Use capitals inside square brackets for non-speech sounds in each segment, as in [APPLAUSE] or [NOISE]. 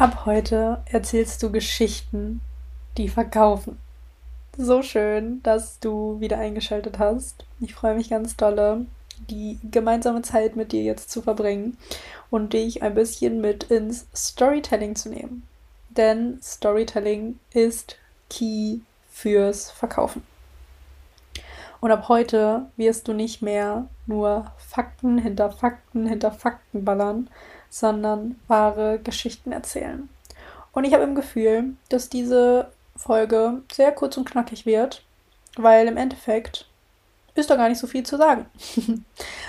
Ab heute erzählst du Geschichten, die verkaufen. So schön, dass du wieder eingeschaltet hast. Ich freue mich ganz dolle, die gemeinsame Zeit mit dir jetzt zu verbringen und dich ein bisschen mit ins Storytelling zu nehmen. Denn Storytelling ist key fürs Verkaufen. Und ab heute wirst du nicht mehr nur Fakten hinter Fakten hinter Fakten ballern, sondern wahre Geschichten erzählen. Und ich habe im Gefühl, dass diese Folge sehr kurz und knackig wird, weil im Endeffekt ist da gar nicht so viel zu sagen, [LAUGHS]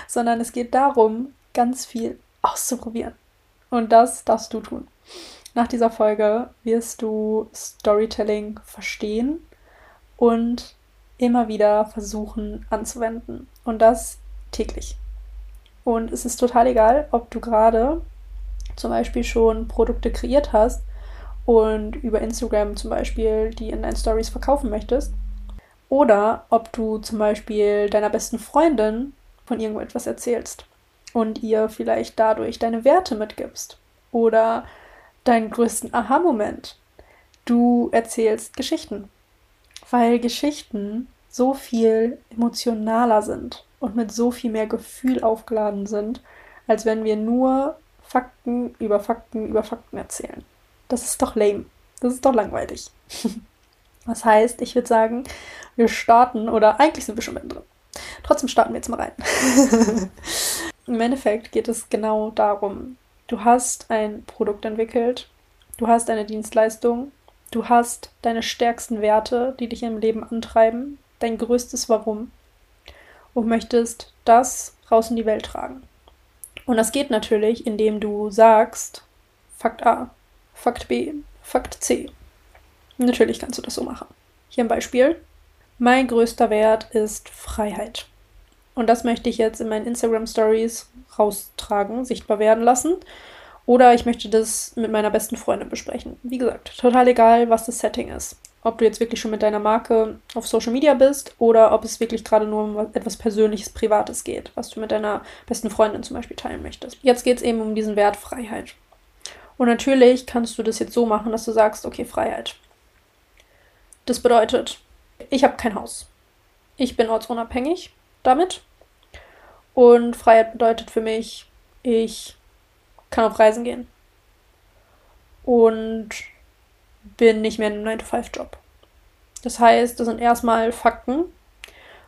sondern es geht darum, ganz viel auszuprobieren. Und das darfst du tun. Nach dieser Folge wirst du Storytelling verstehen und immer wieder versuchen anzuwenden. Und das täglich. Und es ist total egal, ob du gerade zum Beispiel schon Produkte kreiert hast und über Instagram zum Beispiel die in deinen Stories verkaufen möchtest. Oder ob du zum Beispiel deiner besten Freundin von irgendetwas erzählst und ihr vielleicht dadurch deine Werte mitgibst. Oder deinen größten Aha-Moment. Du erzählst Geschichten. Weil Geschichten so viel emotionaler sind und mit so viel mehr Gefühl aufgeladen sind, als wenn wir nur Fakten über Fakten über Fakten erzählen. Das ist doch lame. Das ist doch langweilig. [LAUGHS] Das heißt, ich würde sagen, wir starten, oder eigentlich sind wir schon mittendrin. Trotzdem starten wir jetzt mal rein. [LAUGHS] Im Endeffekt geht es genau darum, du hast ein Produkt entwickelt, du hast eine Dienstleistung, du hast deine stärksten Werte, die dich im Leben antreiben, dein größtes Warum und möchtest das raus in die Welt tragen. Und das geht natürlich, indem du sagst, Fakt A, Fakt B, Fakt C. Natürlich kannst du das so machen. Hier ein Beispiel. Mein größter Wert ist Freiheit. Und das möchte ich jetzt in meinen Instagram Stories raustragen, sichtbar werden lassen. Oder ich möchte das mit meiner besten Freundin besprechen. Wie gesagt, total egal, was das Setting ist ob du jetzt wirklich schon mit deiner Marke auf Social Media bist oder ob es wirklich gerade nur um etwas Persönliches, Privates geht, was du mit deiner besten Freundin zum Beispiel teilen möchtest. Jetzt geht es eben um diesen Wert Freiheit. Und natürlich kannst du das jetzt so machen, dass du sagst, okay, Freiheit. Das bedeutet, ich habe kein Haus. Ich bin ortsunabhängig damit. Und Freiheit bedeutet für mich, ich kann auf Reisen gehen. Und bin nicht mehr in einem 9-to-5-Job. Das heißt, das sind erstmal Fakten.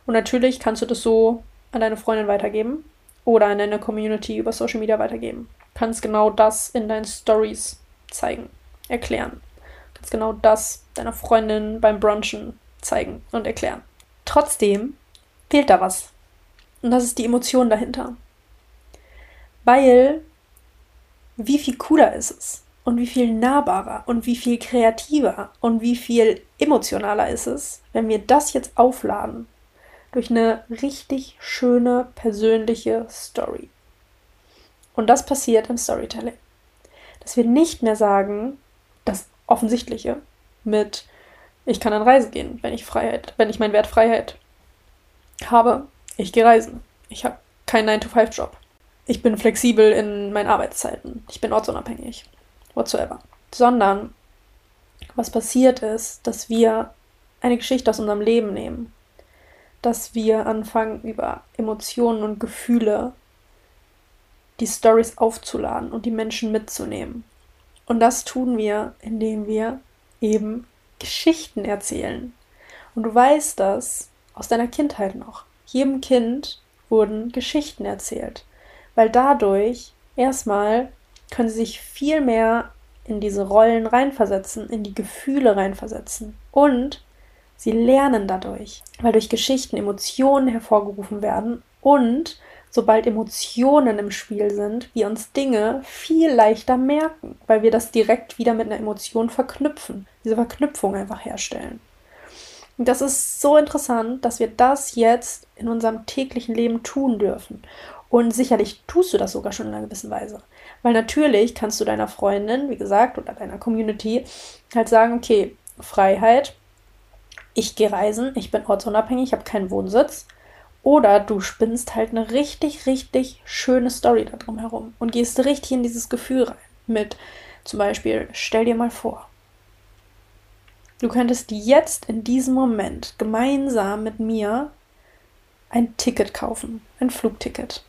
Und natürlich kannst du das so an deine Freundin weitergeben oder an deine Community über Social Media weitergeben. Du kannst genau das in deinen Stories zeigen, erklären. Du kannst genau das deiner Freundin beim Brunchen zeigen und erklären. Trotzdem fehlt da was. Und das ist die Emotion dahinter. Weil, wie viel cooler ist es, und wie viel nahbarer und wie viel kreativer und wie viel emotionaler ist es, wenn wir das jetzt aufladen durch eine richtig schöne persönliche Story. Und das passiert im Storytelling. Dass wir nicht mehr sagen, das Offensichtliche mit ich kann an Reisen gehen, wenn ich Freiheit, wenn ich meinen Wert Freiheit habe. Ich gehe reisen. Ich habe keinen 9-to-5-Job. Ich bin flexibel in meinen Arbeitszeiten. Ich bin ortsunabhängig whatsoever. Sondern was passiert ist, dass wir eine Geschichte aus unserem Leben nehmen, dass wir anfangen über Emotionen und Gefühle die Stories aufzuladen und die Menschen mitzunehmen. Und das tun wir, indem wir eben Geschichten erzählen. Und du weißt das aus deiner Kindheit noch. Jedem Kind wurden Geschichten erzählt, weil dadurch erstmal können sie sich viel mehr in diese Rollen reinversetzen, in die Gefühle reinversetzen. Und sie lernen dadurch, weil durch Geschichten Emotionen hervorgerufen werden und sobald Emotionen im Spiel sind, wir uns Dinge viel leichter merken, weil wir das direkt wieder mit einer Emotion verknüpfen, diese Verknüpfung einfach herstellen. Und das ist so interessant, dass wir das jetzt in unserem täglichen Leben tun dürfen. Und sicherlich tust du das sogar schon in einer gewissen Weise. Weil natürlich kannst du deiner Freundin, wie gesagt, oder deiner Community halt sagen, okay, Freiheit, ich gehe reisen, ich bin ortsunabhängig, ich habe keinen Wohnsitz. Oder du spinnst halt eine richtig, richtig schöne Story da drum herum und gehst richtig in dieses Gefühl rein. Mit zum Beispiel, stell dir mal vor, du könntest jetzt in diesem Moment gemeinsam mit mir ein Ticket kaufen, ein Flugticket.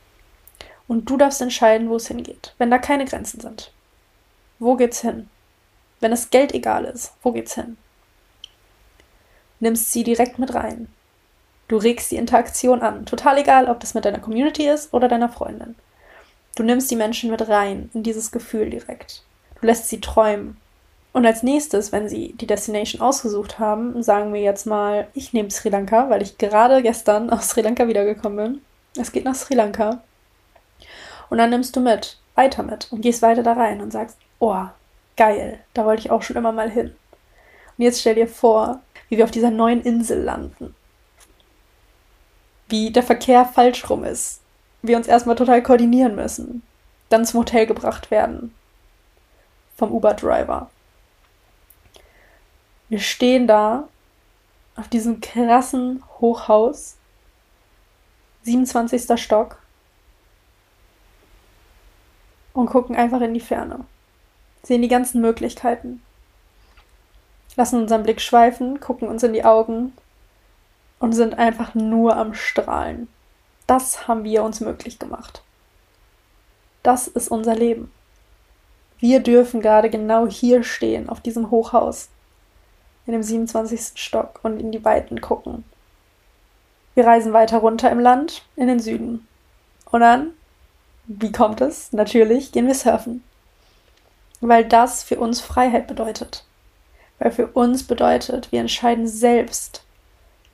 Und du darfst entscheiden, wo es hingeht, wenn da keine Grenzen sind. Wo geht's hin? Wenn das Geld egal ist, wo geht's hin? Nimmst sie direkt mit rein. Du regst die Interaktion an. Total egal, ob das mit deiner Community ist oder deiner Freundin. Du nimmst die Menschen mit rein in dieses Gefühl direkt. Du lässt sie träumen. Und als nächstes, wenn sie die Destination ausgesucht haben, sagen wir jetzt mal, ich nehme Sri Lanka, weil ich gerade gestern [LAUGHS] aus Sri Lanka wiedergekommen bin. Es geht nach Sri Lanka. Und dann nimmst du mit, weiter mit und gehst weiter da rein und sagst, oh, geil, da wollte ich auch schon immer mal hin. Und jetzt stell dir vor, wie wir auf dieser neuen Insel landen. Wie der Verkehr falsch rum ist. Wir uns erstmal total koordinieren müssen. Dann zum Hotel gebracht werden. Vom Uber-Driver. Wir stehen da auf diesem krassen Hochhaus. 27. Stock und gucken einfach in die Ferne. Sehen die ganzen Möglichkeiten. Lassen unseren Blick schweifen, gucken uns in die Augen und sind einfach nur am Strahlen. Das haben wir uns möglich gemacht. Das ist unser Leben. Wir dürfen gerade genau hier stehen, auf diesem Hochhaus, in dem 27. Stock und in die Weiten gucken. Wir reisen weiter runter im Land, in den Süden. Und dann wie kommt es? Natürlich gehen wir surfen. Weil das für uns Freiheit bedeutet. Weil für uns bedeutet, wir entscheiden selbst,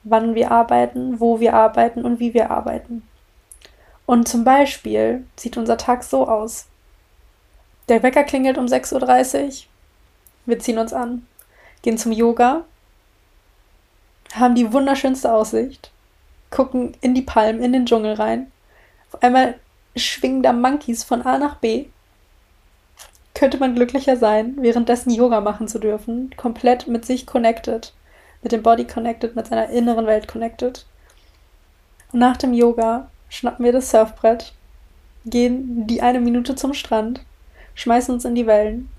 wann wir arbeiten, wo wir arbeiten und wie wir arbeiten. Und zum Beispiel sieht unser Tag so aus. Der Wecker klingelt um 6.30 Uhr. Wir ziehen uns an, gehen zum Yoga, haben die wunderschönste Aussicht, gucken in die Palmen, in den Dschungel rein. Auf einmal schwingender Monkeys von A nach B. Könnte man glücklicher sein, währenddessen Yoga machen zu dürfen, komplett mit sich connected, mit dem Body connected, mit seiner inneren Welt connected. Und nach dem Yoga schnappen wir das Surfbrett, gehen die eine Minute zum Strand, schmeißen uns in die Wellen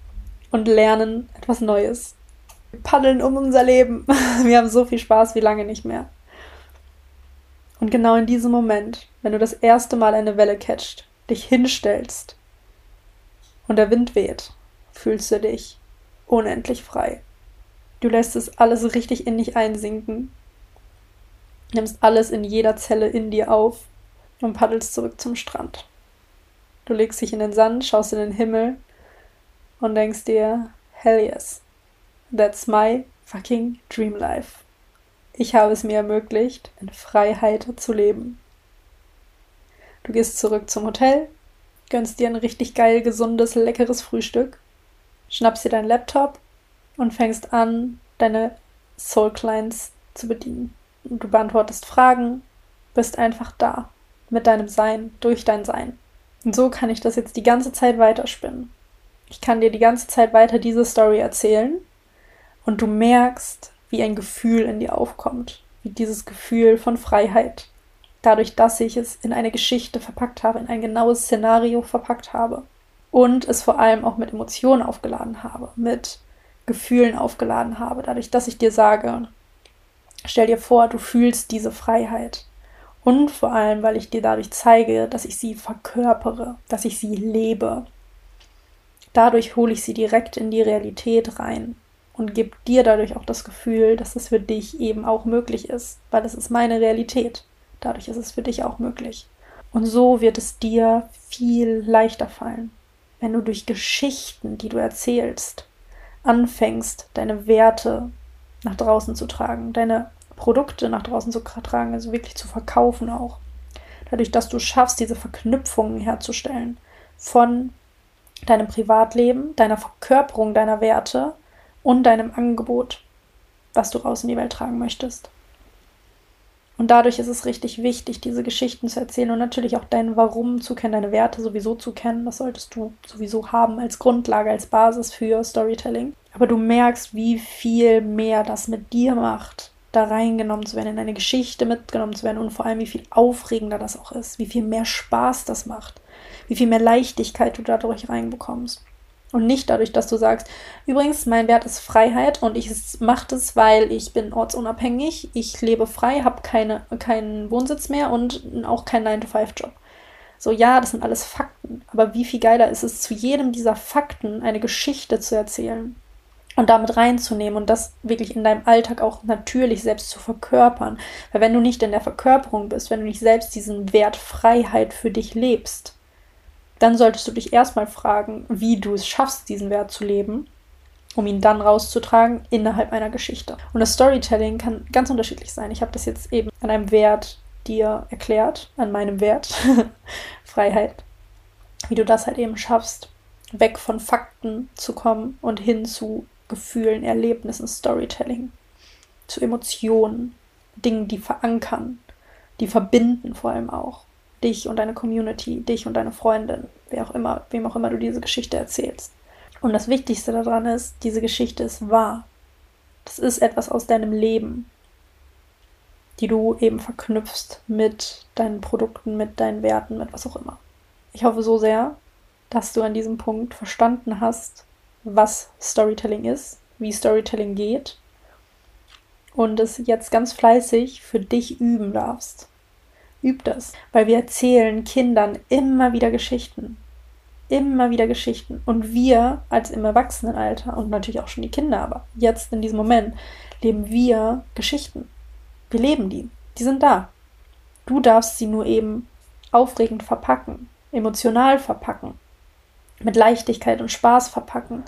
und lernen etwas Neues. Wir paddeln um unser Leben. [LAUGHS] Wir haben so viel Spaß wie lange nicht mehr. Und genau in diesem Moment, wenn du das erste Mal eine Welle catcht, dich hinstellst und der Wind weht, fühlst du dich unendlich frei. Du lässt es alles richtig in dich einsinken, nimmst alles in jeder Zelle in dir auf und paddelst zurück zum Strand. Du legst dich in den Sand, schaust in den Himmel und denkst dir, hell yes, that's my fucking dream life. Ich habe es mir ermöglicht, in Freiheit zu leben. Du gehst zurück zum Hotel, gönnst dir ein richtig geil, gesundes, leckeres Frühstück, schnappst dir deinen Laptop und fängst an, deine Soul Clients zu bedienen. Und du beantwortest Fragen, bist einfach da, mit deinem Sein, durch dein Sein. Und so kann ich das jetzt die ganze Zeit weiterspinnen. Ich kann dir die ganze Zeit weiter diese Story erzählen und du merkst, wie ein Gefühl in dir aufkommt, wie dieses Gefühl von Freiheit. Dadurch, dass ich es in eine Geschichte verpackt habe, in ein genaues Szenario verpackt habe. Und es vor allem auch mit Emotionen aufgeladen habe, mit Gefühlen aufgeladen habe. Dadurch, dass ich dir sage, stell dir vor, du fühlst diese Freiheit. Und vor allem, weil ich dir dadurch zeige, dass ich sie verkörpere, dass ich sie lebe. Dadurch hole ich sie direkt in die Realität rein und gibt dir dadurch auch das Gefühl, dass es für dich eben auch möglich ist, weil es ist meine Realität. Dadurch ist es für dich auch möglich. Und so wird es dir viel leichter fallen, wenn du durch Geschichten, die du erzählst, anfängst, deine Werte nach draußen zu tragen, deine Produkte nach draußen zu tragen, also wirklich zu verkaufen auch. dadurch, dass du schaffst, diese Verknüpfungen herzustellen von deinem Privatleben, deiner Verkörperung deiner Werte und deinem Angebot, was du raus in die Welt tragen möchtest. Und dadurch ist es richtig wichtig, diese Geschichten zu erzählen und natürlich auch dein Warum zu kennen, deine Werte sowieso zu kennen. Das solltest du sowieso haben als Grundlage, als Basis für Storytelling. Aber du merkst, wie viel mehr das mit dir macht, da reingenommen zu werden, in eine Geschichte mitgenommen zu werden und vor allem, wie viel aufregender das auch ist, wie viel mehr Spaß das macht, wie viel mehr Leichtigkeit du dadurch reinbekommst. Und nicht dadurch, dass du sagst, übrigens, mein Wert ist Freiheit und ich mache das, weil ich bin ortsunabhängig, ich lebe frei, habe keine, keinen Wohnsitz mehr und auch keinen 9-to-5-Job. So, ja, das sind alles Fakten, aber wie viel geiler ist es, zu jedem dieser Fakten eine Geschichte zu erzählen und damit reinzunehmen und das wirklich in deinem Alltag auch natürlich selbst zu verkörpern. Weil wenn du nicht in der Verkörperung bist, wenn du nicht selbst diesen Wert Freiheit für dich lebst, dann solltest du dich erstmal fragen, wie du es schaffst, diesen Wert zu leben, um ihn dann rauszutragen innerhalb einer Geschichte. Und das Storytelling kann ganz unterschiedlich sein. Ich habe das jetzt eben an einem Wert dir erklärt, an meinem Wert [LAUGHS] Freiheit, wie du das halt eben schaffst, weg von Fakten zu kommen und hin zu Gefühlen, Erlebnissen, Storytelling, zu Emotionen, Dingen, die verankern, die verbinden vor allem auch dich und deine Community, dich und deine Freundin, wer auch immer, wem auch immer du diese Geschichte erzählst. Und das Wichtigste daran ist, diese Geschichte ist wahr. Das ist etwas aus deinem Leben, die du eben verknüpfst mit deinen Produkten, mit deinen Werten, mit was auch immer. Ich hoffe so sehr, dass du an diesem Punkt verstanden hast, was Storytelling ist, wie Storytelling geht und es jetzt ganz fleißig für dich üben darfst. Üb das, weil wir erzählen Kindern immer wieder Geschichten. Immer wieder Geschichten. Und wir als im Erwachsenenalter und natürlich auch schon die Kinder, aber jetzt in diesem Moment leben wir Geschichten. Wir leben die. Die sind da. Du darfst sie nur eben aufregend verpacken, emotional verpacken, mit Leichtigkeit und Spaß verpacken.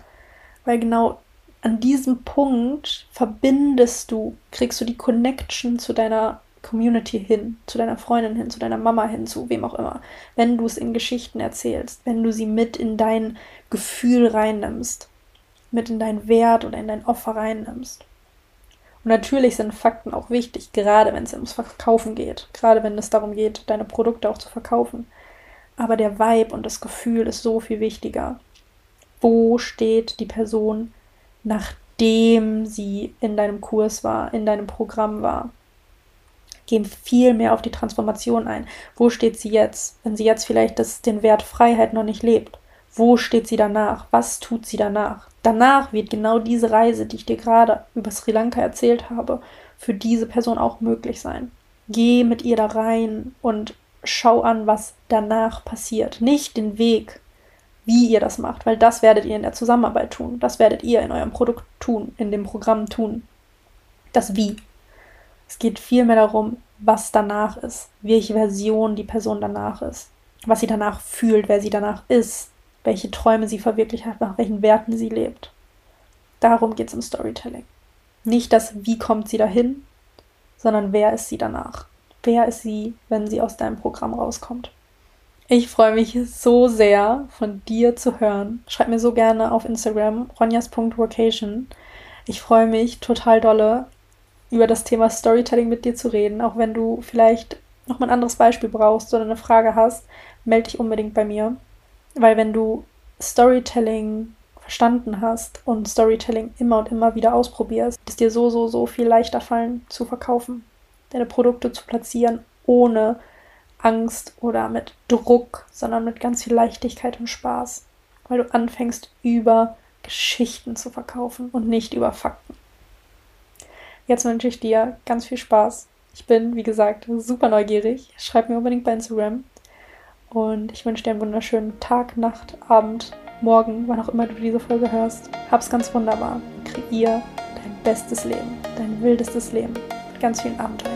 Weil genau an diesem Punkt verbindest du, kriegst du die Connection zu deiner Community hin, zu deiner Freundin hin, zu deiner Mama hin, zu wem auch immer. Wenn du es in Geschichten erzählst, wenn du sie mit in dein Gefühl reinnimmst, mit in dein Wert oder in dein Opfer reinnimmst. Und natürlich sind Fakten auch wichtig, gerade wenn es ums Verkaufen geht, gerade wenn es darum geht, deine Produkte auch zu verkaufen. Aber der Vibe und das Gefühl ist so viel wichtiger. Wo steht die Person, nachdem sie in deinem Kurs war, in deinem Programm war? Gehen viel mehr auf die Transformation ein. Wo steht sie jetzt, wenn sie jetzt vielleicht das, den Wert Freiheit noch nicht lebt? Wo steht sie danach? Was tut sie danach? Danach wird genau diese Reise, die ich dir gerade über Sri Lanka erzählt habe, für diese Person auch möglich sein. Geh mit ihr da rein und schau an, was danach passiert. Nicht den Weg, wie ihr das macht, weil das werdet ihr in der Zusammenarbeit tun. Das werdet ihr in eurem Produkt tun, in dem Programm tun. Das Wie. Es geht vielmehr darum, was danach ist, welche Version die Person danach ist, was sie danach fühlt, wer sie danach ist, welche Träume sie verwirklicht hat, nach welchen Werten sie lebt. Darum geht es im Storytelling. Nicht das, wie kommt sie dahin, sondern wer ist sie danach? Wer ist sie, wenn sie aus deinem Programm rauskommt? Ich freue mich so sehr, von dir zu hören. Schreib mir so gerne auf Instagram, ronjas.vocation. Ich freue mich total dolle, über das Thema Storytelling mit dir zu reden. Auch wenn du vielleicht noch mal ein anderes Beispiel brauchst oder eine Frage hast, melde dich unbedingt bei mir. Weil wenn du Storytelling verstanden hast und Storytelling immer und immer wieder ausprobierst, ist dir so, so, so viel leichter fallen zu verkaufen, deine Produkte zu platzieren, ohne Angst oder mit Druck, sondern mit ganz viel Leichtigkeit und Spaß, weil du anfängst über Geschichten zu verkaufen und nicht über Fakten. Jetzt wünsche ich dir ganz viel Spaß. Ich bin, wie gesagt, super neugierig. Schreib mir unbedingt bei Instagram. Und ich wünsche dir einen wunderschönen Tag, Nacht, Abend, Morgen, wann auch immer du diese Folge hörst. Hab's ganz wunderbar. Kreier dein bestes Leben, dein wildestes Leben mit ganz vielen Abenteuern.